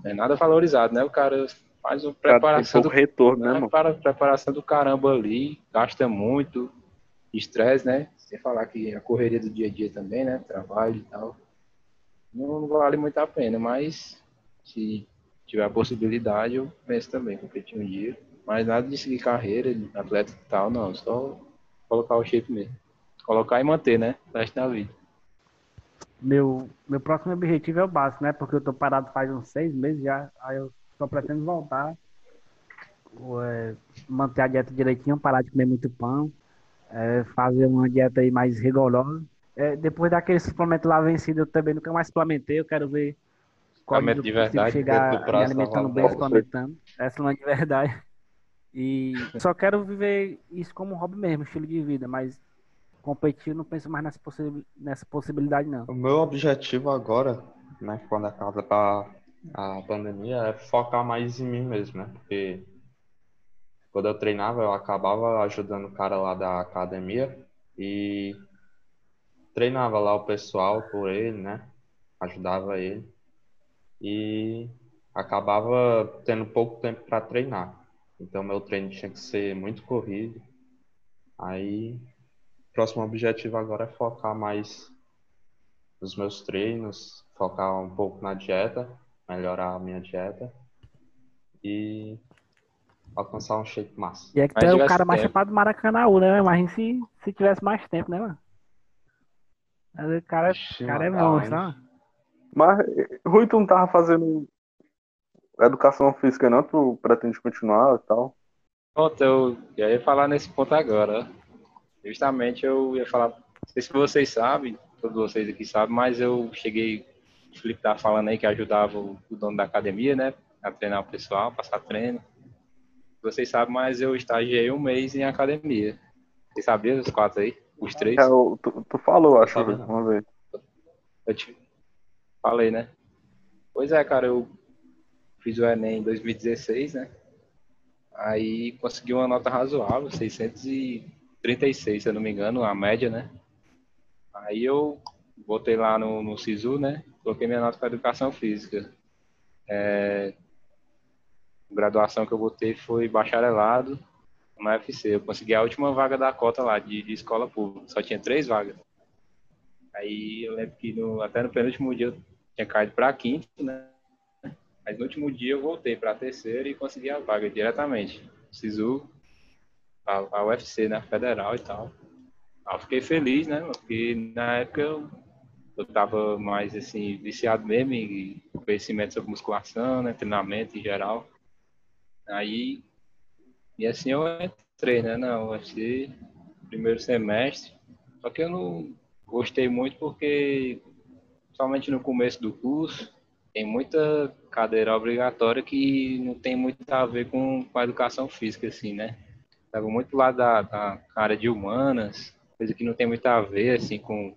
é nada valorizado, né? O cara faz uma preparação do, retorno, né, mano? para preparação do caramba ali, gasta muito, estresse, né? Sem falar que a correria do dia a dia também, né? Trabalho e tal. Não, não vale muito a pena, mas se tiver a possibilidade, eu penso também competir um dia. Mas nada de seguir carreira, de atleta e tal, não. Só colocar o shape mesmo. Colocar e manter, né? O resto da vida. Meu, meu próximo objetivo é o básico, né? Porque eu tô parado faz uns seis meses já. Aí eu só pretendo voltar. É, manter a dieta direitinho, parar de comer muito pão. É, fazer uma dieta aí mais rigorosa. É, depois daquele suplemento lá vencido, eu também nunca mais suplementei. Eu quero ver qual de verdade, chegar me alimentando bem, suplementando. Essa não é de verdade. E só quero viver isso como um hobby mesmo, estilo de vida, mas competir não penso mais nessa, possi nessa possibilidade não. O meu objetivo agora, né, quando acaba a pandemia, é focar mais em mim mesmo, né? Porque quando eu treinava, eu acabava ajudando o cara lá da academia e treinava lá o pessoal por ele, né? Ajudava ele e acabava tendo pouco tempo para treinar. Então meu treino tinha que ser muito corrido. Aí, próximo objetivo agora é focar mais nos meus treinos, focar um pouco na dieta, melhorar a minha dieta e alcançar um shape massa. E é que tu é o cara mais chapado do Maracanã, né? Imagina se, se tivesse mais tempo, né, mano? Mas o cara, Ixi, cara é monstro, né? Mas, Rui, tu não tava fazendo educação física, não? Tu pretende continuar e tal? Pronto, eu ia falar nesse ponto agora. Justamente eu ia falar, não sei se vocês sabem, todos vocês aqui sabem, mas eu cheguei, o Felipe tava falando aí que ajudava o, o dono da academia, né? A treinar o pessoal, passar treino. Vocês sabem, mas eu estagiei um mês em academia. Vocês sabiam os quatro aí? Os três? É, tu, tu, falou, acho, uma vez. Eu te falei, né? Pois é, cara, eu fiz o Enem em 2016, né? Aí consegui uma nota razoável, 636, se eu não me engano, a média, né? Aí eu botei lá no, no SISU, né? Coloquei minha nota para educação física. É, graduação que eu botei foi bacharelado na UFC. Eu consegui a última vaga da cota lá, de, de escola pública. Só tinha três vagas. Aí eu lembro que no, até no penúltimo dia eu tinha caído para quinto, né? Mas no último dia eu voltei para a terceira e consegui a vaga diretamente. SISU, a, a UFC, né? Federal e tal. Eu fiquei feliz, né? Porque na época eu, eu tava mais assim, viciado mesmo em conhecimento sobre musculação, né? Treinamento em geral. Aí, e assim eu entrei, né? Na UFC, primeiro semestre. Só que eu não gostei muito porque, somente no começo do curso, tem muita cadeira obrigatória que não tem muito a ver com, com a educação física, assim, né? Estava muito lá da, da área de humanas, coisa que não tem muito a ver, assim, com,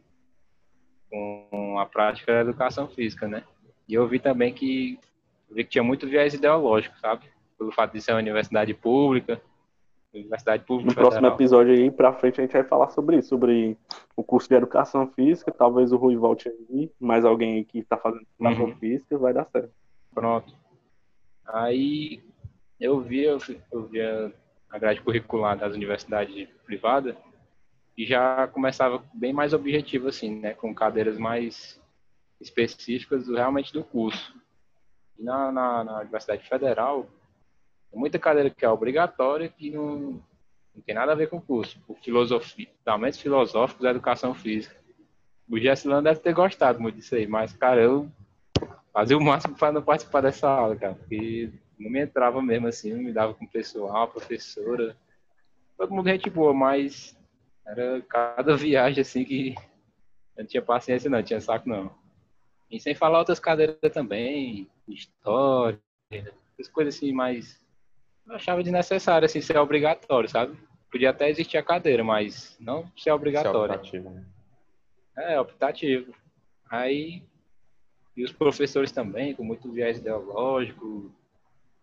com a prática da educação física, né? E eu vi também que, vi que tinha muito viés ideológico, sabe? Pelo fato de ser uma universidade pública, Universidade Pública. No próximo episódio aí pra frente a gente vai falar sobre isso, sobre o curso de educação física. Talvez o Rui volte aí, mais alguém que está fazendo educação uhum. física, vai dar certo. Pronto. Aí eu vi, eu, via a grade curricular das universidades privadas e já começava bem mais objetivo assim, né, com cadeiras mais específicas realmente do curso. E na, na, na Universidade Federal, tem muita cadeira que é obrigatória que não, não tem nada a ver com o curso, por filosofia, fundamentos filosóficos da educação física. O Gessilano deve ter gostado muito disso aí, mas, cara, eu fazia o máximo para não participar dessa aula, cara, porque não me entrava mesmo assim, não me dava com o pessoal, a professora, todo mundo gente boa, mas era cada viagem assim que eu não tinha paciência não, tinha saco não. E sem falar outras cadeiras também, história, essas coisas assim mais eu achava desnecessário assim ser obrigatório, sabe? Podia até existir a cadeira, mas não ser obrigatório. Ser optativo, né? É, optativo. Aí e os professores também, com muito viés ideológico,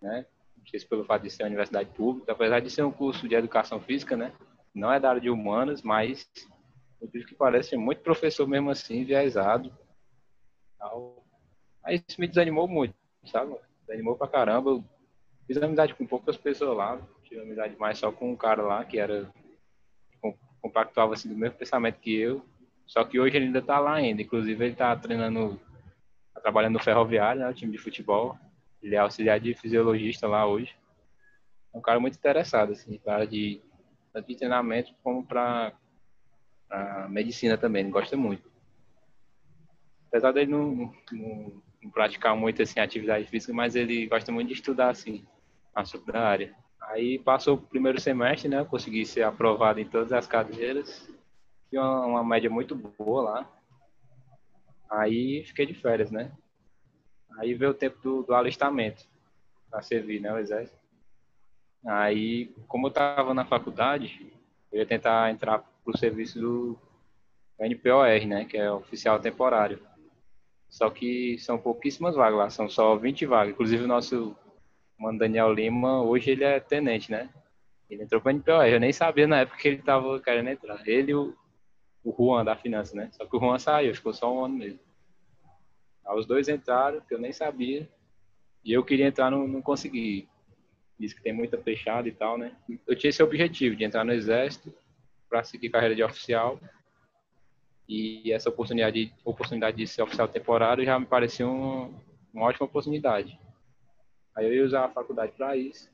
né? Não sei se pelo fato de ser uma universidade pública, apesar de ser um curso de educação física, né? Não é da área de humanas, mas eu vejo que parece muito professor mesmo assim, viesado. Tal. Aí isso me desanimou muito, sabe? Desanimou pra caramba. Eu fiz amizade com poucas pessoas lá. Tive amizade mais só com um cara lá que era compactuava assim do mesmo pensamento que eu. Só que hoje ele ainda tá lá ainda. Inclusive ele tá treinando trabalhando no Ferroviário, né, o time de futebol. Ele é auxiliar de fisiologista lá hoje. É um cara muito interessado, assim, para de, de treinamento como para medicina também, ele gosta muito. Apesar dele não, não, não, praticar muito assim, atividade física, mas ele gosta muito de estudar assim, a sobre a área. Aí passou o primeiro semestre, né? consegui ser aprovado em todas as cadeiras. Tinha uma, uma média muito boa lá. Aí fiquei de férias, né? Aí veio o tempo do, do alistamento para servir, né, o exército. Aí, como eu estava na faculdade, eu ia tentar entrar para o serviço do NPOR, né, que é oficial temporário. Só que são pouquíssimas vagas lá, são só 20 vagas. Inclusive o nosso mano Daniel Lima, hoje ele é tenente, né? Ele entrou para o NPOR, eu nem sabia na época que ele estava querendo entrar. Ele e o, o Juan da Finança, né? Só que o Juan saiu, ficou só um ano mesmo. Aí os dois entraram, que eu nem sabia. E eu queria entrar, não, não consegui. Diz que tem muita fechada e tal, né? Eu tinha esse objetivo de entrar no exército para seguir carreira de oficial. E essa oportunidade, oportunidade de ser oficial temporário já me parecia um, uma ótima oportunidade. Aí eu ia usar a faculdade para isso.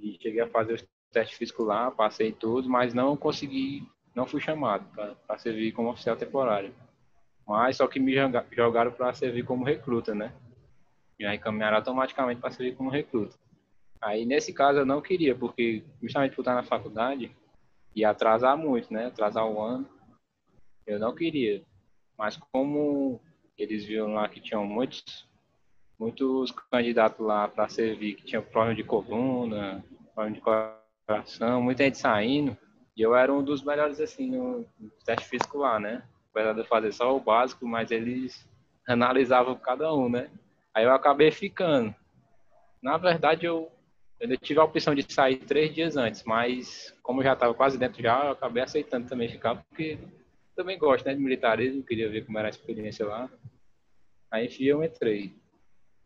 E cheguei a fazer os testes físicos lá, passei todos, mas não consegui, não fui chamado para servir como oficial temporário. Mas só que me jogaram para servir como recruta, né? E aí encaminharam automaticamente para servir como recruta. Aí nesse caso eu não queria, porque justamente por estar na faculdade ia atrasar muito, né? Atrasar um ano. Eu não queria. Mas como eles viram lá que tinham muitos muitos candidatos lá para servir que tinham problema de coluna, problema de coração, muita gente saindo, e eu era um dos melhores assim no teste físico lá, né? apesar de fazer só o básico, mas eles analisavam cada um, né? Aí eu acabei ficando. Na verdade, eu, eu tive a opção de sair três dias antes, mas como eu já estava quase dentro já, eu acabei aceitando também ficar, porque também gosto né, de militarismo, queria ver como era a experiência lá. Aí, enfim, eu entrei.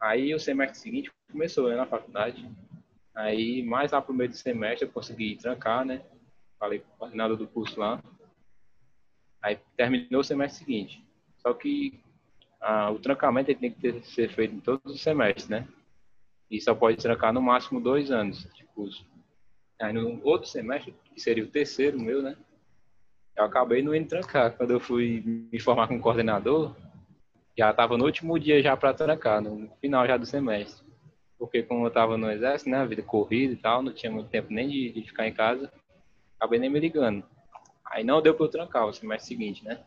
Aí, o semestre seguinte começou né, na faculdade. Aí, mais lá pro meio do semestre, eu consegui trancar, né? Falei com o coordenador do curso lá. Aí terminou o semestre seguinte. Só que ah, o trancamento ele tem que ter, ser feito em todos os semestres, né? E só pode trancar no máximo dois anos de curso. Aí no outro semestre, que seria o terceiro meu, né? Eu acabei não indo trancar. Quando eu fui me formar com o coordenador, já estava no último dia já para trancar, no final já do semestre. Porque como eu estava no exército, né, a vida corrida e tal, não tinha muito tempo nem de, de ficar em casa, acabei nem me ligando. Aí não deu para eu trancar o semestre seguinte, né?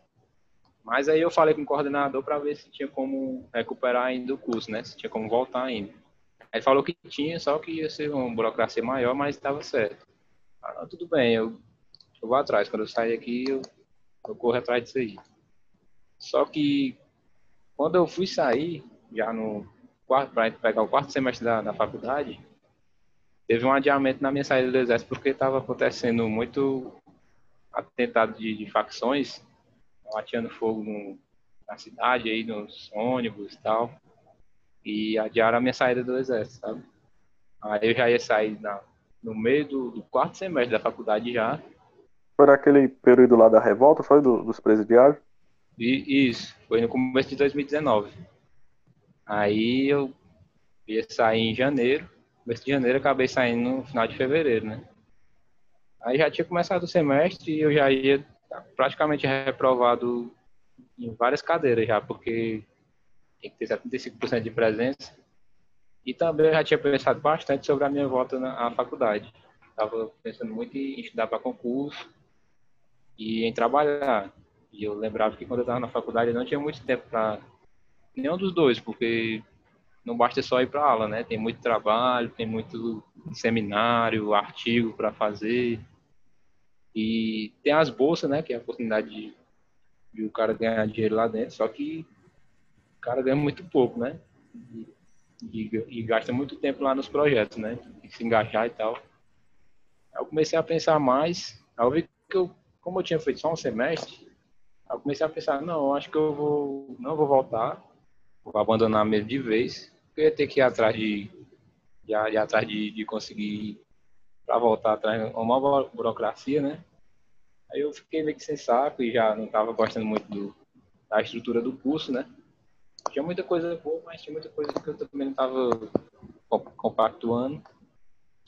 Mas aí eu falei com o coordenador para ver se tinha como recuperar ainda o curso, né? Se tinha como voltar ainda. Ele falou que tinha, só que ia ser uma burocracia maior, mas estava certo. Ah, tudo bem, eu, eu vou atrás. Quando eu sair aqui, eu, eu corro atrás disso aí. Só que quando eu fui sair, já no quarto, para pegar o quarto semestre da, da faculdade, teve um adiamento na minha saída do exército porque estava acontecendo muito atentado de, de facções, ateando fogo no, na cidade, aí nos ônibus e tal, e adiaram a minha saída do exército, sabe? Aí eu já ia sair na, no meio do, do quarto semestre da faculdade já. Foi naquele período lá da revolta, foi do, dos presidiários? E, isso, foi no começo de 2019. Aí eu ia sair em janeiro, começo de janeiro, acabei saindo no final de fevereiro, né? Aí já tinha começado o semestre e eu já ia praticamente reprovado em várias cadeiras já, porque tem que ter 75% de presença. E também eu já tinha pensado bastante sobre a minha volta na faculdade. Estava pensando muito em estudar para concurso e em trabalhar. E eu lembrava que quando eu estava na faculdade eu não tinha muito tempo para nenhum dos dois, porque não basta só ir para aula, né? Tem muito trabalho, tem muito seminário, artigo para fazer. E tem as bolsas, né? Que é a oportunidade de, de o cara ganhar dinheiro lá dentro, só que o cara ganha muito pouco, né? E, e, e gasta muito tempo lá nos projetos, né? Tem que se engajar e tal. Aí eu comecei a pensar mais, aí eu vi que eu, como eu tinha feito só um semestre, eu comecei a pensar, não, acho que eu vou, não vou voltar, vou abandonar mesmo de vez, eu ia ter que ir atrás de, de, de atrás de, de conseguir para voltar atrás uma burocracia, né? Aí eu fiquei meio que sem saco e já não estava gostando muito do, da estrutura do curso, né? tinha muita coisa boa, mas tinha muita coisa que eu também não estava compactuando.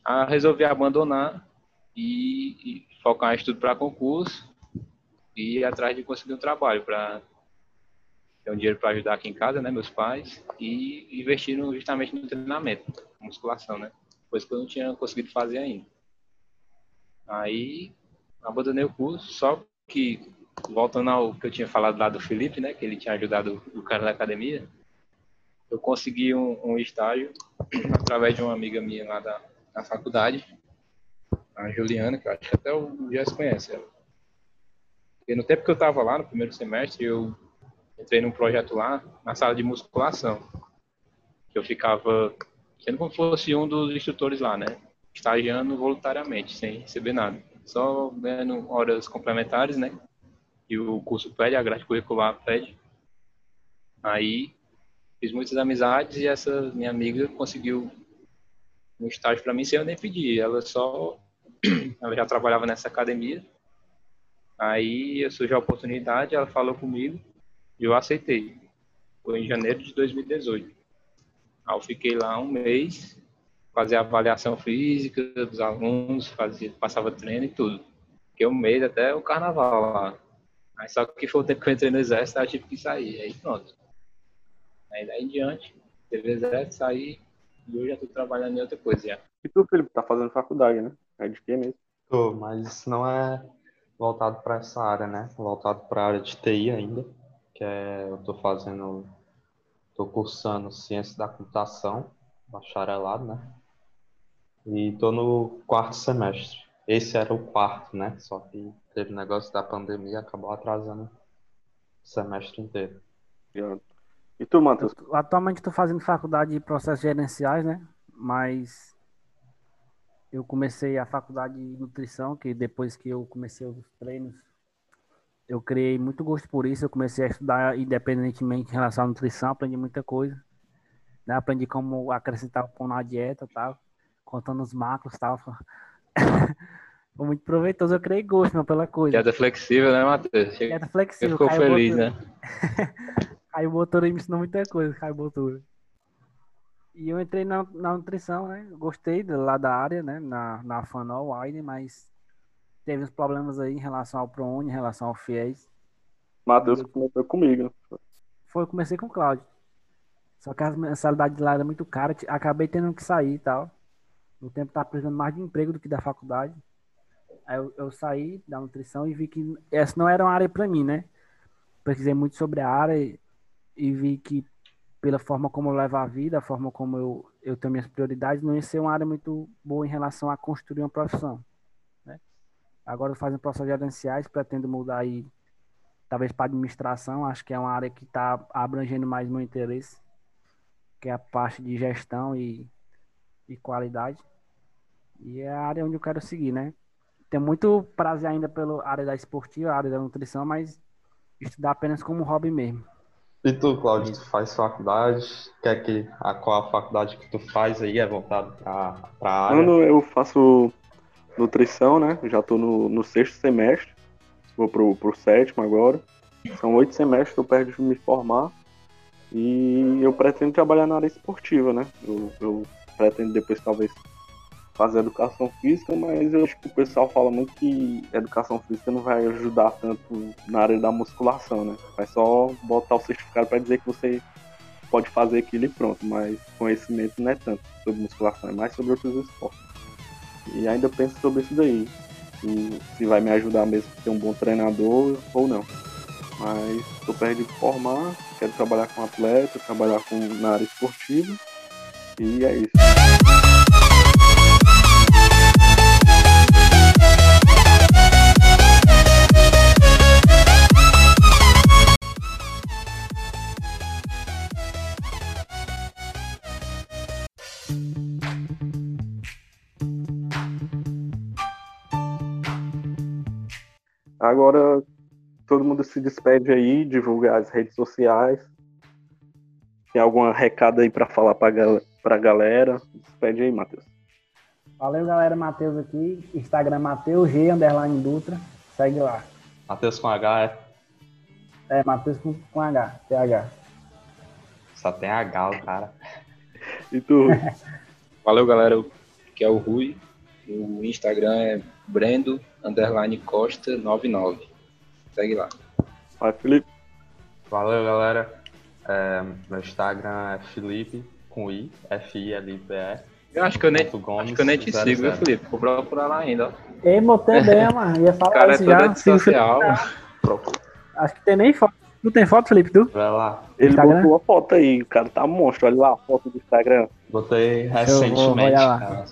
Ah, resolvi abandonar e, e focar em estudo para concurso e ir atrás de conseguir um trabalho para ter um dinheiro para ajudar aqui em casa, né, meus pais, e investir justamente no treinamento, musculação, né, coisa que eu não tinha conseguido fazer ainda. Aí abandonei o curso, só que voltando ao que eu tinha falado lá do Felipe, né, que ele tinha ajudado o cara da academia, eu consegui um, um estágio através de uma amiga minha lá da, da faculdade, a Juliana, que acho que até o Jess conhece ela. E no tempo que eu estava lá, no primeiro semestre, eu entrei num projeto lá, na sala de musculação, que eu ficava sendo como fosse um dos instrutores lá, né? Estagiando voluntariamente, sem receber nada. Só ganhando horas complementares, né? E o curso pede, a grade curricular pede. Aí fiz muitas amizades e essa minha amiga conseguiu um estágio para mim sem eu nem pedir. Ela só ela já trabalhava nessa academia. Aí surgiu a oportunidade, ela falou comigo e eu aceitei. Foi em janeiro de 2018. Aí eu fiquei lá um mês, fazia avaliação física dos alunos, fazia, passava treino e tudo. Fiquei um mês até o carnaval lá. Aí só que foi o tempo que eu entrei no exército, eu tive que sair. Aí pronto. Aí daí em diante, teve exército, saí e hoje já tô trabalhando em outra coisa já. E tu, Felipe, tá fazendo faculdade, né? É de quê mesmo? Tô, mas isso não é voltado para essa área, né? Voltado para a área de TI ainda, que é, eu estou fazendo, estou cursando Ciência da Computação, bacharelado, né? E estou no quarto semestre. Esse era o quarto, né? Só que teve negócio da pandemia e acabou atrasando o semestre inteiro. E tu, Matheus? Atualmente estou fazendo faculdade de processos gerenciais, né? Mas eu comecei a faculdade de nutrição, que depois que eu comecei os treinos, eu criei muito gosto por isso. Eu comecei a estudar independentemente em relação à nutrição, aprendi muita coisa. Né? Aprendi como acrescentar o pão na dieta, tal, contando os macros, tal. Foi muito proveitoso, eu criei gosto meu, pela coisa. Dieta flexível, né, Matheus? Dieta flexível. Ficou feliz, Botura. né? Caio Botura me ensinou muita coisa, Caio Botura. E eu entrei na, na nutrição, né? Gostei de, lá da área, né? Na, na Fanol Wine, mas teve uns problemas aí em relação ao ProUni, em relação ao FIES. Matheus começou comigo. né? Foi, eu comecei com o Cláudio. Só que as mensalidades lá eram muito caras, acabei tendo que sair e tal. No tempo tava precisando mais de emprego do que da faculdade. Aí eu, eu saí da nutrição e vi que essa não era uma área para mim, né? Pesquisei muito sobre a área e, e vi que pela forma como eu levo a vida, a forma como eu, eu tenho minhas prioridades, não ia ser uma área muito boa em relação a construir uma profissão. Né? Agora faço processos gerenciais, pretendo mudar aí, talvez para administração, acho que é uma área que está abrangendo mais meu interesse, que é a parte de gestão e, e qualidade. E é a área onde eu quero seguir, né? Tenho muito prazer ainda pela área da esportiva, área da nutrição, mas estudar apenas como hobby mesmo. E tu, Cláudio, tu faz faculdade? Quer que a qual a faculdade que tu faz aí é voltada para a área? Quando eu faço nutrição, né? Já tô no, no sexto semestre. Vou pro, pro sétimo agora. São oito semestres que eu perto de me formar. E eu pretendo trabalhar na área esportiva, né? Eu, eu pretendo depois talvez fazer educação física, mas eu acho que o pessoal fala muito que educação física não vai ajudar tanto na área da musculação, né? Vai só botar o certificado para dizer que você pode fazer aquilo e pronto, mas conhecimento não é tanto sobre musculação, é mais sobre outros esportes. E ainda penso sobre isso daí, se, se vai me ajudar mesmo a um bom treinador ou não. Mas estou perto de formar, quero trabalhar com atleta, trabalhar com, na área esportiva, e é isso. Agora todo mundo se despede aí, divulga as redes sociais. Tem algum recado aí para falar para gal pra galera? Despede aí, Matheus. Valeu, galera. Matheus aqui. Instagram Matheus G, underline Dutra. Segue lá. Matheus com H, é? É, Matheus com, com H, TH. Só tem H, o cara. E tu? Valeu, galera. Que é o Rui. O Instagram é Brendo underline Costa 99. Segue lá. Vai, Felipe. Valeu, galera. É, meu Instagram é Felipe com I, F-I-L-I-P-E. Eu acho que eu nem, Gomes, acho que eu nem te zero, sigo, viu. Felipe? Vou procurar lá ainda. Ei, botei bem, mano. Ia O falar cara é isso todo já. Felipe. antissocial. Acho que tem nem foto. Tu tem foto, Felipe, tu? Vai lá. Ele Instagram? botou a foto aí, o cara tá monstro. Olha lá a foto do Instagram. Botei eu vou recentemente, olhar lá. cara.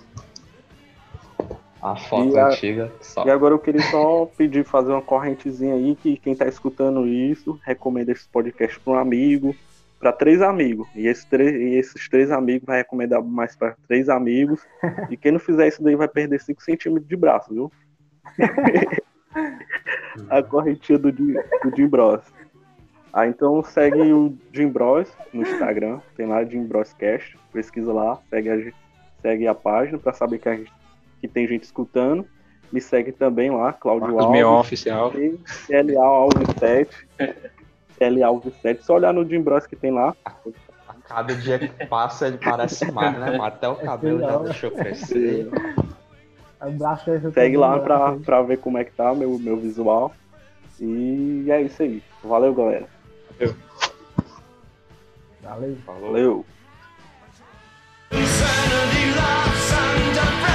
A foto a- antiga. Só. E agora eu queria só pedir, fazer uma correntezinha aí, que quem tá escutando isso, recomenda esse podcast para um amigo, para três amigos. E, esse três, e esses três amigos vai recomendar mais para três amigos. e quem não fizer isso daí vai perder 5 centímetros de braço, viu? a correntinha do, Jim- do Jim Bros. Ah, então segue o Jim Bros no Instagram, tem lá Jim Bros Cast, pesquisa lá, segue a, segue a página para saber que, a gente- que tem gente escutando. Me segue também lá, Claudio Marcos Mion Alves. oficial. Tem CLA Alves 7. CLA Alves 7. Só olhar no Jim Bros que tem lá. A cada dia que passa ele parece mais, né? Até o cabelo já deixou crescer. Abraço aí, Segue lá pra, pra ver como é que tá meu, meu visual. E é isso aí. Valeu, galera. Valeu. Falou. Valeu. Insanity under